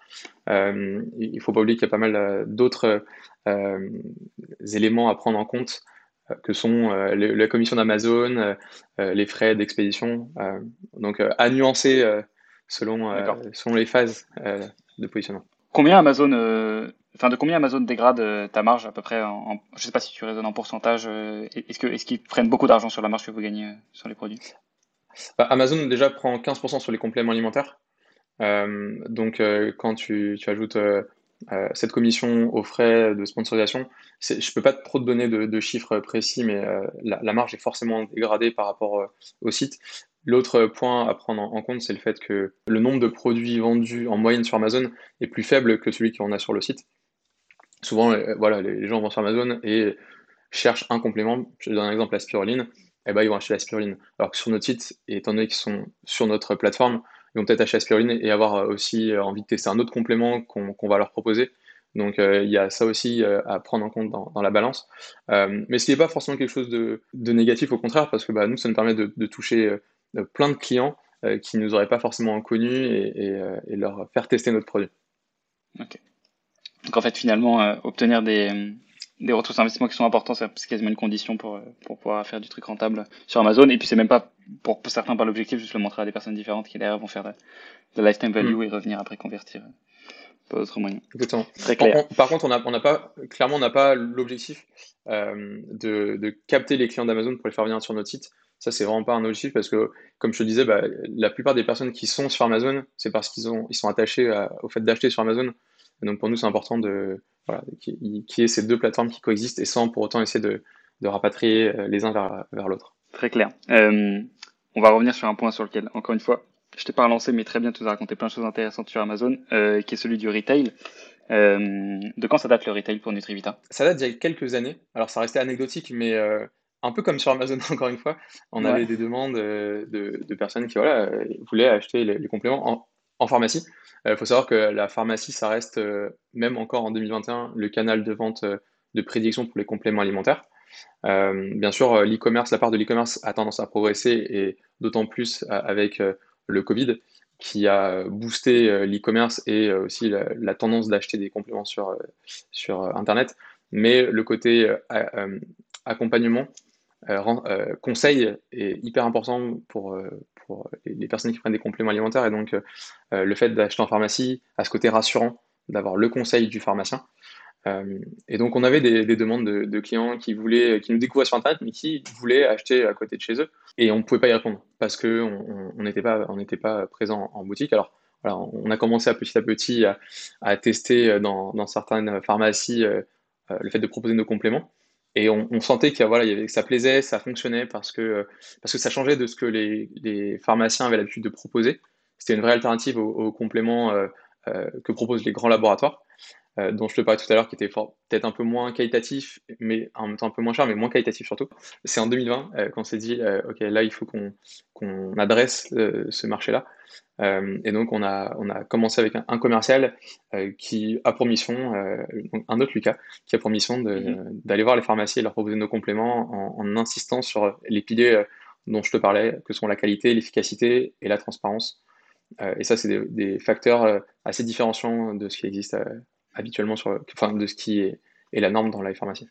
Euh, il ne faut pas oublier qu'il y a pas mal euh, d'autres éléments à prendre en compte que sont la commission d'Amazon, les frais d'expédition. donc à nuancer selon, selon les phases de positionnement. Combien Amazon Enfin, de combien Amazon dégrade euh, ta marge à peu près en, Je sais pas si tu raisonnes en pourcentage. Euh, est-ce qu'ils prennent beaucoup d'argent sur la marge que vous gagnez euh, sur les produits? Bah, Amazon déjà prend 15% sur les compléments alimentaires. donc quand tu, ajoutes cette commission aux frais de sponsorisation, je peux pas trop te donner de, chiffres précis, mais la, marge est forcément dégradée par rapport au site. L'autre point à prendre en compte, c'est le fait que le nombre de produits vendus en moyenne sur Amazon est plus faible que celui qu'on a sur le site souvent, euh, voilà, les, gens vont sur Amazon et cherchent un complément. Je donne un exemple, la spiruline. Eh ben, ils vont acheter la spiruline. Alors que sur notre site, étant donné qu'ils sont sur notre plateforme, ils vont peut-être acheter la spiruline et avoir euh, aussi euh, envie de tester un autre complément qu'on va leur proposer. Donc il y a ça aussi à prendre en compte dans, la balance. mais ce n'est pas forcément quelque chose de, négatif, au contraire, parce que bah, nous, ça nous permet de, toucher plein de clients qui ne nous auraient pas forcément connus et, et, leur faire tester notre produit. Ok. Donc en fait, finalement, euh, obtenir des, des retours sur investissement qui sont importants, c'est quasiment une condition pour, euh, pour pouvoir faire du truc rentable sur Amazon. Et puis c'est même pas pour, certains pas l'objectif, juste le montrer à des personnes différentes qui derrière vont faire de, la lifetime value mm. et revenir après convertir pas d'autre moyen. Exactement. Très clair. par contre, on n'a on a pas, clairement, on n'a pas l'objectif euh, de, de, capter les clients d'Amazon pour les faire venir sur notre site. Ça, c'est vraiment pas un objectif parce que, comme je te disais, bah, la plupart des personnes qui sont sur Amazon, c'est parce qu'ils ils sont attachés au fait d'acheter sur Amazon. Et donc, pour nous, c'est important de, voilà, qu'il y ait ces deux plateformes qui coexistent et sans pour autant essayer de, de rapatrier euh, les uns vers, vers l'autre. Très clair. Euh, on va revenir sur un point sur lequel, encore une fois, je t'ai pas relancé, mais très bien, tu nous as raconté plein de choses intéressantes sur Amazon, euh, qui est celui du retail. Euh, de quand ça date le retail pour Nutrivita? Ça date d'il y a quelques années. Alors ça restait anecdotique, mais euh, un peu comme sur Amazon encore une fois, on avait des demandes de, de, personnes qui voilà, voulaient acheter les, compléments en, en pharmacie. Il faut savoir que la pharmacie, ça reste, même encore en 2021, le canal de vente de prédiction pour les compléments alimentaires. bien sûr, l'e-commerce, la part de l'e-commerce a tendance à progresser et d'autant plus avec le Covid qui a boosté euh, l'e-commerce et euh, aussi la, tendance d'acheter des compléments sur, euh, sur Internet. Mais le côté accompagnement, conseil est hyper important pour, pour les personnes qui prennent des compléments alimentaires. Et donc, le fait d'acheter en pharmacie a ce côté rassurant d'avoir le conseil du pharmacien. et donc, on avait des, demandes de, clients qui voulaient, qui nous découvraient sur Internet, mais qui voulaient acheter à côté de chez eux. Et on ne pouvait pas y répondre parce qu'on n'était pas, on pas présent en boutique. Alors, voilà, on a commencé à petit à petit à, tester dans, dans, certaines pharmacies euh, euh, le fait de proposer nos compléments. Et on, sentait que, voilà, que ça plaisait, ça fonctionnait parce que, parce que ça changeait de ce que les, pharmaciens avaient l'habitude de proposer. C'était une vraie alternative aux, compléments euh, que proposent les grands laboratoires. Euh, dont je te parlais tout à l'heure, qui était peut-être un peu moins qualitatif, mais en même temps un peu moins cher, mais moins qualitatif surtout. C'est en 2020 euh, qu'on s'est dit, euh, ok, là il faut qu'on adresse ce marché-là. et donc on a, on a commencé avec un, commercial qui a pour mission, un autre Lucas, qui a pour mission mhm. d'aller voir les pharmacies et leur proposer nos compléments en, insistant sur les piliers dont je te parlais, que sont la qualité, l'efficacité et la transparence. et ça, c'est des, des, facteurs assez différenciants de ce qui existe habituellement sur, enfin, de ce qui est, la norme dans la pharmacie.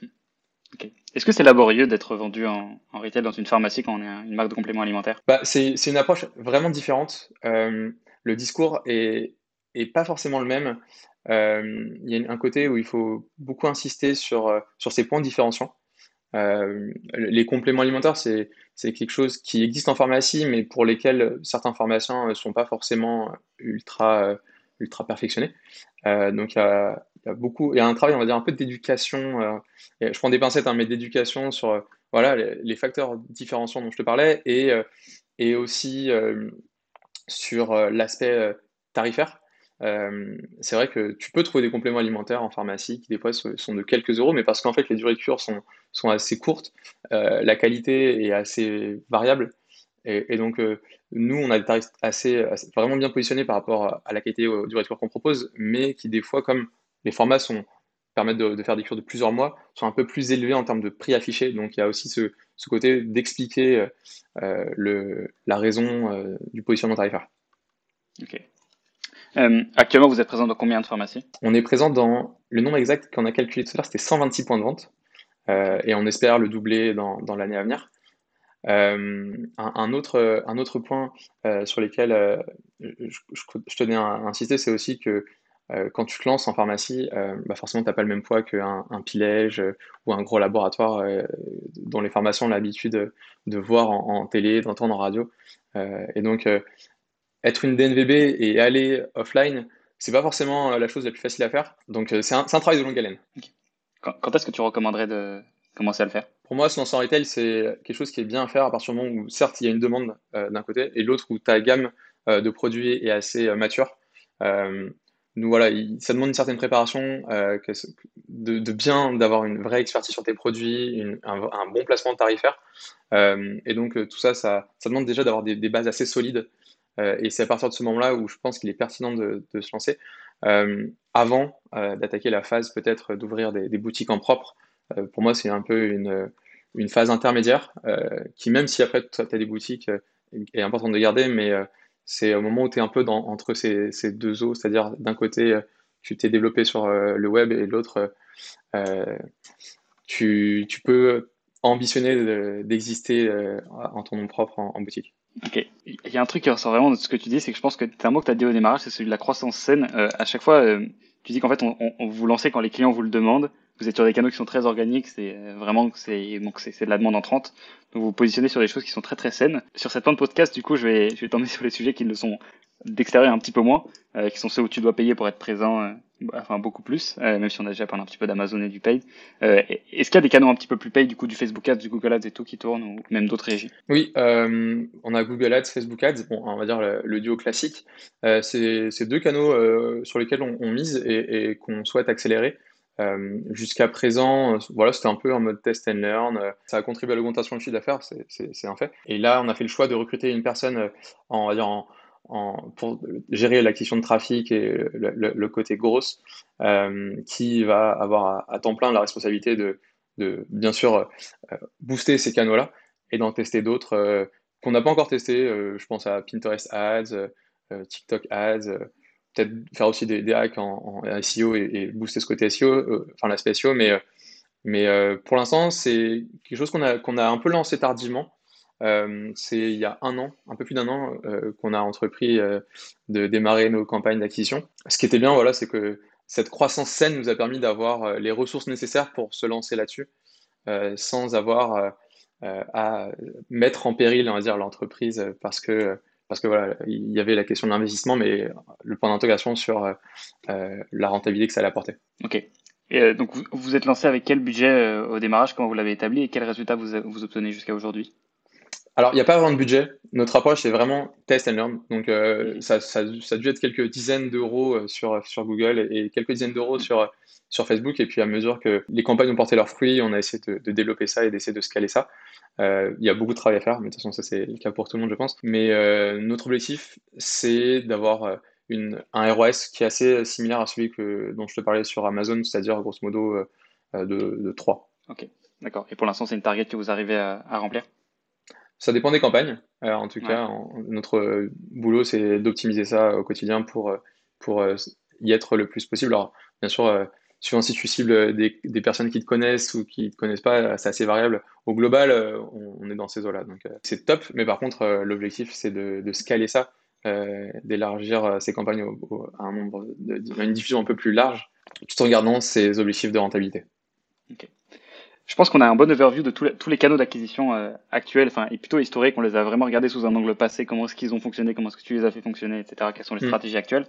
Est-ce que c'est laborieux d'être vendu en, retail dans une pharmacie quand on est une marque de compléments alimentaires? Bah, C'est une approche vraiment différente. Euh, le discours est, est, pas forcément le même. Euh, il y a un côté où il faut beaucoup insister sur, euh, sur ces points différenciants. les compléments alimentaires, c'est quelque chose qui existe en pharmacie, mais pour lesquels certains pharmaciens ne sont pas forcément ultra ultra perfectionné. Euh, donc il y, a, beaucoup, il y a un travail, on va dire, un peu d'éducation. Euh, je prends des pincettes, hein, mais d'éducation sur euh, voilà, les, facteurs différenciants dont je te parlais et, et aussi sur l'aspect tarifaire. c'est vrai que tu peux trouver des compléments alimentaires en pharmacie qui des fois sont de quelques euros, mais parce qu'en fait les durées de cure sont, sont assez courtes, la qualité est assez variable. Et, donc, nous, on a des tarifs assez, vraiment bien positionnés par rapport à la qualité du retour qu'on propose, mais qui, des fois, comme les formats sont, permettent de, faire des cures de plusieurs mois, sont un peu plus élevés en termes de prix affiché. Donc, il y a aussi ce, côté d'expliquer euh, la raison euh, du positionnement tarifaire. Ok. actuellement, vous êtes présent dans combien de pharmacies? On est présent dans le nombre exact qu'on a calculé tout à l'heure, c'était 126 points de vente. et on espère le doubler dans, dans l'année à venir. Euh, un, autre, un autre point euh, sur lequel euh, je, tenais à insister, c'est aussi que quand tu te lances en pharmacie, bah forcément, tu n'as pas le même poids qu'un un Pilège ou un gros laboratoire dont les pharmaciens ont l'habitude de, voir en, télé, d'entendre en radio. et donc, être une DNVB et aller offline, c'est pas forcément la chose la plus facile à faire. Donc, c'est un, travail de longue haleine. Quand, est-ce que tu recommanderais de commencer à le faire pour moi, se lancer en retail, c'est quelque chose qui est bien à faire à partir du moment où, certes, il y a une demande euh, d'un côté, et l'autre où ta gamme euh, de produits est assez euh, mature. nous, voilà, ça demande une certaine préparation, de, bien d'avoir une vraie expertise sur tes produits, un, bon placement tarifaire. et donc, tout ça, ça, demande déjà d'avoir des, bases assez solides. et c'est à partir de ce moment-là où je pense qu'il est pertinent de, se lancer. avant d'attaquer la phase peut-être d'ouvrir des, boutiques en propre, pour moi, c'est un peu une, une phase intermédiaire euh, qui, même si après tu as des boutiques, euh, est importante de garder, mais c'est au moment où tu es un peu dans, entre ces, ces deux eaux, c'est-à-dire d'un côté, tu t'es développé sur le web et de l'autre, tu, tu, peux ambitionner d'exister en ton nom propre en, boutique. Ok. Il y a un truc qui ressort vraiment de ce que tu dis, c'est que je pense que c'est un mot que tu as dit au démarrage, c'est celui de la croissance saine. à chaque fois, tu dis qu'en fait, on, vous lancez quand les clients vous le demandent. Vous êtes sur des canaux qui sont très organiques, c'est vraiment c'est donc c'est de la demande entrante. Donc vous vous positionnez sur des choses qui sont très très saines. Sur cette fin de podcast, du coup, je vais je vais t'emmener sur les sujets qui le sont d'extérieur un petit peu moins, euh, qui sont ceux où tu dois payer pour être présent, euh, enfin beaucoup plus, euh, même si on a déjà parlé un petit peu d'Amazon et du paid. Est-ce qu'il y a des canaux un petit peu plus paid, du coup, du Facebook Ads, du Google Ads et tout qui tournent, ou même d'autres régies? Oui, on a Google Ads, Facebook Ads, bon, on va dire le, duo classique. c'est deux canaux sur lesquels on, mise et, qu'on souhaite accélérer. Euh, Jusqu'à présent, voilà, c'était un peu en mode test and learn. Ça a contribué à l'augmentation du chiffre d'affaires, c'est un fait. Et là, on a fait le choix de recruter une personne en, pour gérer l'acquisition de trafic et le, côté grosse, euh, qui va avoir à, temps plein la responsabilité de, bien sûr euh, booster ces canaux-là et d'en tester d'autres euh, qu'on n'a pas encore testés. je pense à Pinterest Ads, TikTok Ads, peut-être faire aussi des, hacks en, SEO et, booster ce côté SEO, enfin l'aspect SEO, mais, mais pour l'instant, c'est quelque chose qu'on a, qu'on a un peu lancé tardivement. Euh, c'est il y a un an, un peu plus d'un an, euh, qu'on a entrepris euh, de démarrer nos campagnes d'acquisition. Ce qui était bien, voilà, c'est que cette croissance saine nous a permis d'avoir les ressources nécessaires pour se lancer là-dessus, sans avoir à mettre en péril, on va dire, l'entreprise parce que parce que voilà, il y avait la question de l'investissement, mais le point d'intégration sur la rentabilité que ça allait apporter. Ok. Et donc vous vous êtes lancé avec quel budget au démarrage, comment vous l'avez établi? Et quels résultats vous, vous obtenez jusqu'à aujourd'hui? Alors, il n'y a pas vraiment de budget. Notre approche, c'est vraiment test and learn. Donc, euh, ça, ça, ça, a dû être quelques dizaines d'euros euh, sur, sur Google et, quelques dizaines d'euros sur, sur Facebook. Et puis, à mesure que les campagnes ont porté leurs fruits, on a essayé de, développer ça et d'essayer de scaler ça. Euh, il y a beaucoup de travail à faire, mais de toute façon, ça, c'est le cas pour tout le monde, je pense. Mais notre objectif, c'est d'avoir un ROS qui est assez similaire à celui que, dont je te parlais sur Amazon, c'est-à-dire, grosso modo, de, de 3. Ok, d'accord. Et pour l'instant, c'est une target que vous arrivez à remplir? Ça dépend des campagnes. Euh, en tout cas, notre boulot, c'est d'optimiser ça au quotidien pour, euh, pour euh, y être le plus possible. Alors, bien sûr, suivant si tu cibles des, des, personnes qui te connaissent ou qui ne te connaissent pas, c'est assez variable. Au global, on, est dans ces eaux-là. Donc, c'est top. Mais par contre, l'objectif, c'est de, de, scaler ça, d'élargir ces campagnes à, un nombre de, une diffusion un peu plus large, tout en regardant ces objectifs de rentabilité. Ok. Je pense qu'on a un bon overview de tous les canaux d'acquisition euh, actuels, enfin, et plutôt historiques. On les a vraiment regardés sous un angle passé, comment est-ce qu'ils ont fonctionné, comment est-ce que tu les as fait fonctionner, etc. Quelles sont les mm. stratégies actuelles.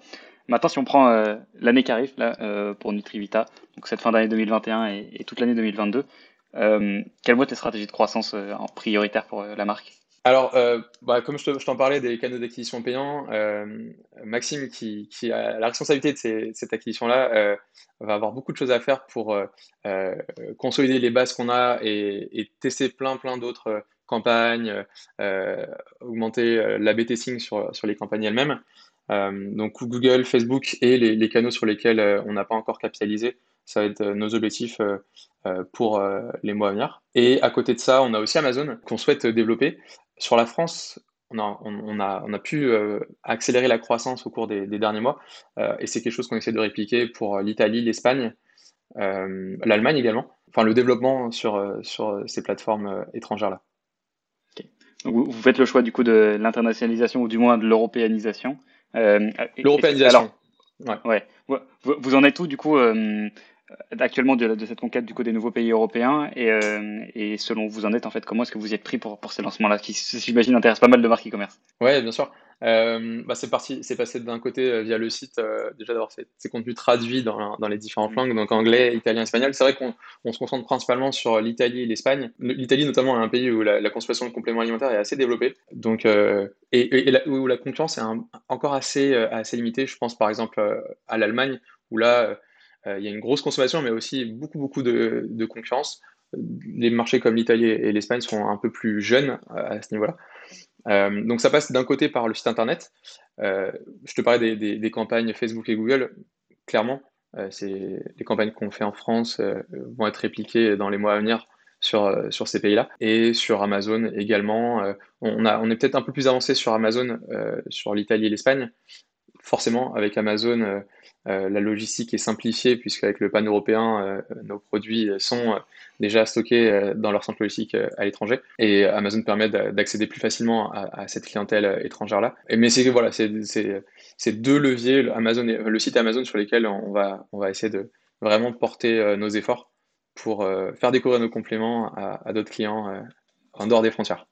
Maintenant, si on prend euh, l'année qui arrive là euh, pour Nutrivita, donc cette fin d'année 2021 et, et toute l'année 2022, quelles vont être les stratégies de croissance en prioritaire pour la marque? Alors, euh, bah, comme je t'en parlais des canaux d'acquisition payants, euh, Maxime, qui, a la responsabilité de cette acquisition-là, euh, va avoir beaucoup de choses à faire pour consolider les bases qu'on a et, tester plein, plein d'autres campagnes, augmenter l'AB testing sur, sur les campagnes elles-mêmes. donc, Google, Facebook et les canaux sur lesquels on n'a pas encore capitalisé ça va être nos objectifs pour les mois à venir. Et à côté de ça, on a aussi Amazon qu'on souhaite développer. Sur la France, on a, on, a, on a, pu accélérer la croissance au cours des, derniers mois. et c'est quelque chose qu'on essaie de répliquer pour l'Italie, l'Espagne, l'Allemagne également. Enfin, le développement sur, sur ces plateformes étrangères-là. Vous, faites le choix du coup de l'internationalisation ou du moins de l'européanisation. L'européanisation. Ouais. ouais. Vous, en êtes où du coup euh, actuellement de, de, cette conquête du coup des nouveaux pays européens. Et, euh, et selon vous en êtes en fait comment est-ce que vous y êtes pris pour, pour ces lancements-là qui j'imagine intéressent pas mal de marques e-commerce. Ouais bien sûr. Euh, bah c'est parti c'est passé d'un côté euh, via le site déjà d'avoir ces, ces, contenus traduits dans, dans, les différentes langues donc anglais italien espagnol. C'est vrai qu'on on se concentre principalement sur l'Italie et l'Espagne. l'Italie notamment est un pays où la, la, consommation de compléments alimentaires est assez développée. Donc et, et, la, où la concurrence est encore assez assez limitée. Je pense par exemple à l'Allemagne où là euh, il y a une grosse consommation, mais aussi beaucoup, beaucoup de, concurrence. Les marchés comme l'Italie et l'Espagne sont un peu plus jeunes à ce niveau-là. Euh, donc ça passe d'un côté par le site internet. Euh, je te parlais des, campagnes Facebook et Google. Clairement, c'est les campagnes qu'on fait en France vont être répliquées dans les mois à venir sur, sur ces pays-là. Et sur Amazon également. on, a, on est peut-être un peu plus avancé sur Amazon, sur l'Italie et l'Espagne forcément, avec Amazon, la logistique est simplifiée puisqu'avec le pan européen, nos produits sont déjà stockés dans leur centre logistique à l'étranger. Et Amazon permet d'accéder plus facilement à, cette clientèle étrangère-là. Mais c'est voilà, c'est deux leviers, Amazon le site Amazon sur lesquels on va, essayer de vraiment porter nos efforts pour faire découvrir nos compléments à, d'autres clients en dehors des frontières.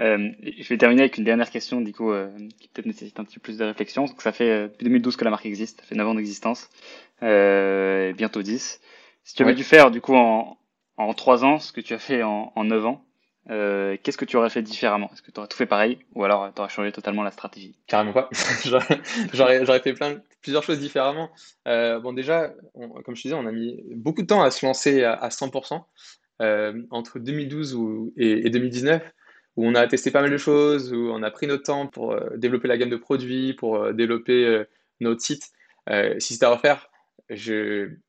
Euh, je vais terminer avec une dernière question, du coup, euh, qui peut-être nécessite un petit peu plus de réflexion. Donc, ça fait euh, depuis 2012 que la marque existe, ça fait 9 ans d'existence, euh, bientôt 10. Si tu avais dû faire, du coup, en, en 3 ans, ce que tu as fait en, en 9 ans, qu'est-ce que tu aurais fait différemment? Est-ce que tu aurais tout fait pareil ou alors tu aurais changé totalement la stratégie? Carrément pas. j'aurais fait plein, plusieurs choses différemment. Bon, déjà, comme je te disais, on a mis beaucoup de temps à se lancer à, à 100% euh, entre 2012 et, et, 2019 où on a testé pas mal de choses, où on a pris notre temps pour euh, développer la gamme de produits, pour euh, développer euh, notre site. si c'était à refaire,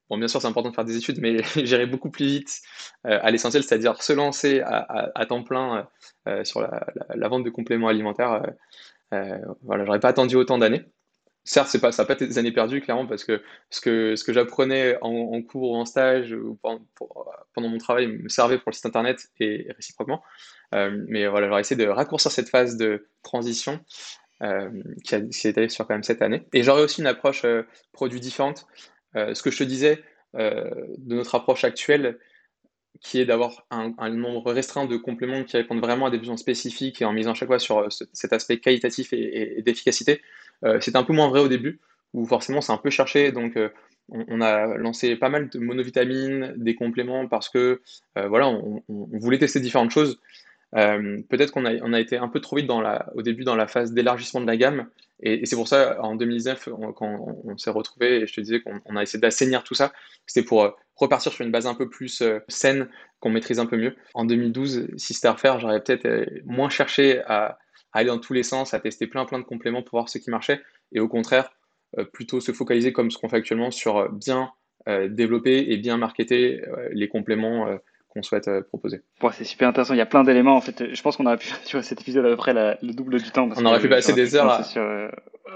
bon, bien sûr, c'est important de faire des études, mais j'irai beaucoup plus vite à l'essentiel, c'est-à-dire se lancer à, temps plein sur la, vente de compléments alimentaires. voilà, j'aurais pas attendu autant d'années. Certes, c'est pas, ça n'a pas été des années perdues, clairement, parce que ce que, ce que j'apprenais en, cours ou en stage ou pendant, pendant, mon travail me servait pour le site internet et réciproquement. Euh, mais voilà, j'aurais essayé de raccourcir cette phase de transition euh, qui, a, qui étalée sur quand même cette année. Et j'aurais aussi une approche euh, produit différente. ce que je te disais de notre approche actuelle, qui est d'avoir un, nombre restreint de compléments qui répondent vraiment à des besoins spécifiques et en misant chaque fois sur cet aspect qualitatif et, d'efficacité. C'était un peu moins vrai au début, où forcément c'est un peu cherché, donc on, a lancé pas mal de monovitamines, des compléments, parce que voilà, on, voulait tester différentes choses. Euh, peut-être qu'on a, on été un peu trop vite au début dans la phase d'élargissement de la gamme. Et, c'est pour ça, en 2019, quand on, s'est retrouvé, et je te disais qu'on a essayé d'assainir tout ça, c'était pour euh, repartir sur une base un peu plus euh, saine, qu'on maîtrise un peu mieux. En 2012, si c'était à refaire, j'aurais peut-être moins cherché à, aller dans tous les sens, à tester plein plein de compléments pour voir ce qui marchait. Et au contraire, plutôt se focaliser comme ce qu'on fait actuellement sur bien développer et bien marketer les compléments qu'on souhaite euh, proposer. c'est super intéressant. Il y a plein d'éléments. En fait, je pense qu'on aurait pu sur cet épisode à peu près le double du temps. on aurait pu passer des heures. Sur, euh,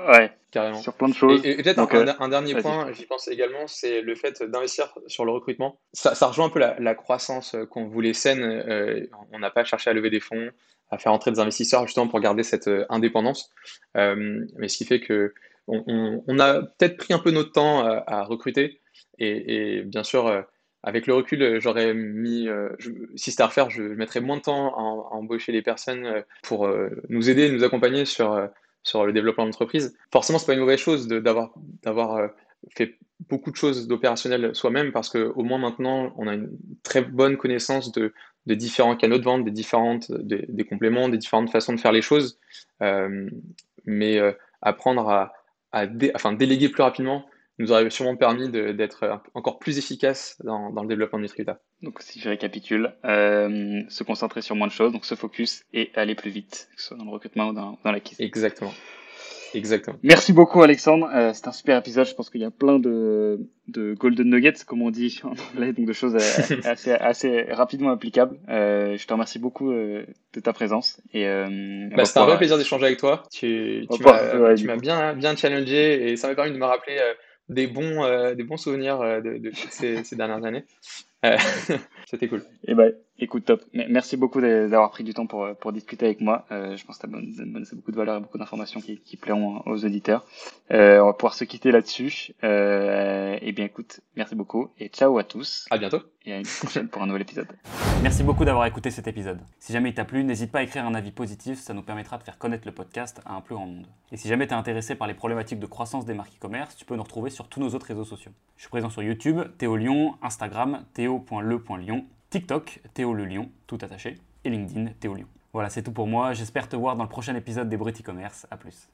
ouais, carrément. Sur plein de choses. Et, peut-être euh, un, dernier point, j'y pense également, c'est le fait d'investir sur le recrutement. Ça, rejoint un peu la, croissance qu'on voulait saine. on n'a pas cherché à lever des fonds, à faire entrer des investisseurs justement pour garder cette indépendance. mais ce qui fait que on, a peut-être pris un peu notre temps à, recruter. Et, et, bien sûr, avec le recul, euh, j'aurais mis, euh, si c'était à refaire, je mettrais moins de temps à, embaucher les personnes euh, pour nous aider, nous accompagner sur, sur le développement d'entreprise. Forcément, c'est pas une mauvaise chose d'avoir fait beaucoup de choses d'opérationnel soi-même parce qu'au moins maintenant, on a une très bonne connaissance de, de différents canaux de vente, des différentes, des, compléments, des différentes façons de faire les choses. mais apprendre à, à enfin, déléguer plus rapidement nous aurait sûrement permis d'être encore plus efficace dans, le développement de Nutrita. Donc si je récapitule, euh, se concentrer sur moins de choses, donc se focus et aller plus vite, que ce soit dans le recrutement ou dans, dans l'acquisition. Exactement. Exactement. Merci beaucoup Alexandre, euh, c'est un super épisode, je pense qu'il y a plein de, de golden nuggets, comme on dit en anglais, donc de choses assez, assez rapidement applicables. Euh, je te remercie beaucoup euh, de ta présence. Et, euh, bah, C'était un vrai plaisir d'échanger avec toi, tu, tu m'as bien, bien challengé et ça m'a permis de me rappeler des bons, euh, des bons souvenirs euh, de, ces, dernières années. Euh, c'était cool. Et eh ben, écoute, top. Merci beaucoup d'avoir pris du temps pour, pour discuter avec moi. je pense que tu as beaucoup de valeur et beaucoup d'informations qui, qui plairont aux auditeurs. on va pouvoir se quitter là-dessus. et eh bien, écoute, merci beaucoup et ciao à tous. À bientôt. Et à une prochaine pour un nouvel épisode. Merci beaucoup d'avoir écouté cet épisode. Si jamais il t'a plu, n'hésite pas à écrire un avis positif, ça nous permettra de faire connaître le podcast à un plus grand monde. Et si jamais tu es intéressé par les problématiques de croissance des marques e-commerce, tu peux nous retrouver sur tous nos autres réseaux sociaux. Je suis présent sur YouTube, Théo Lyon, Instagram, théo.le.lyon, TikTok, Théo le Lyon, tout attaché, et LinkedIn, Théo Lyon. Voilà, c'est tout pour moi. J'espère te voir dans le prochain épisode des Brut e-commerce. A plus.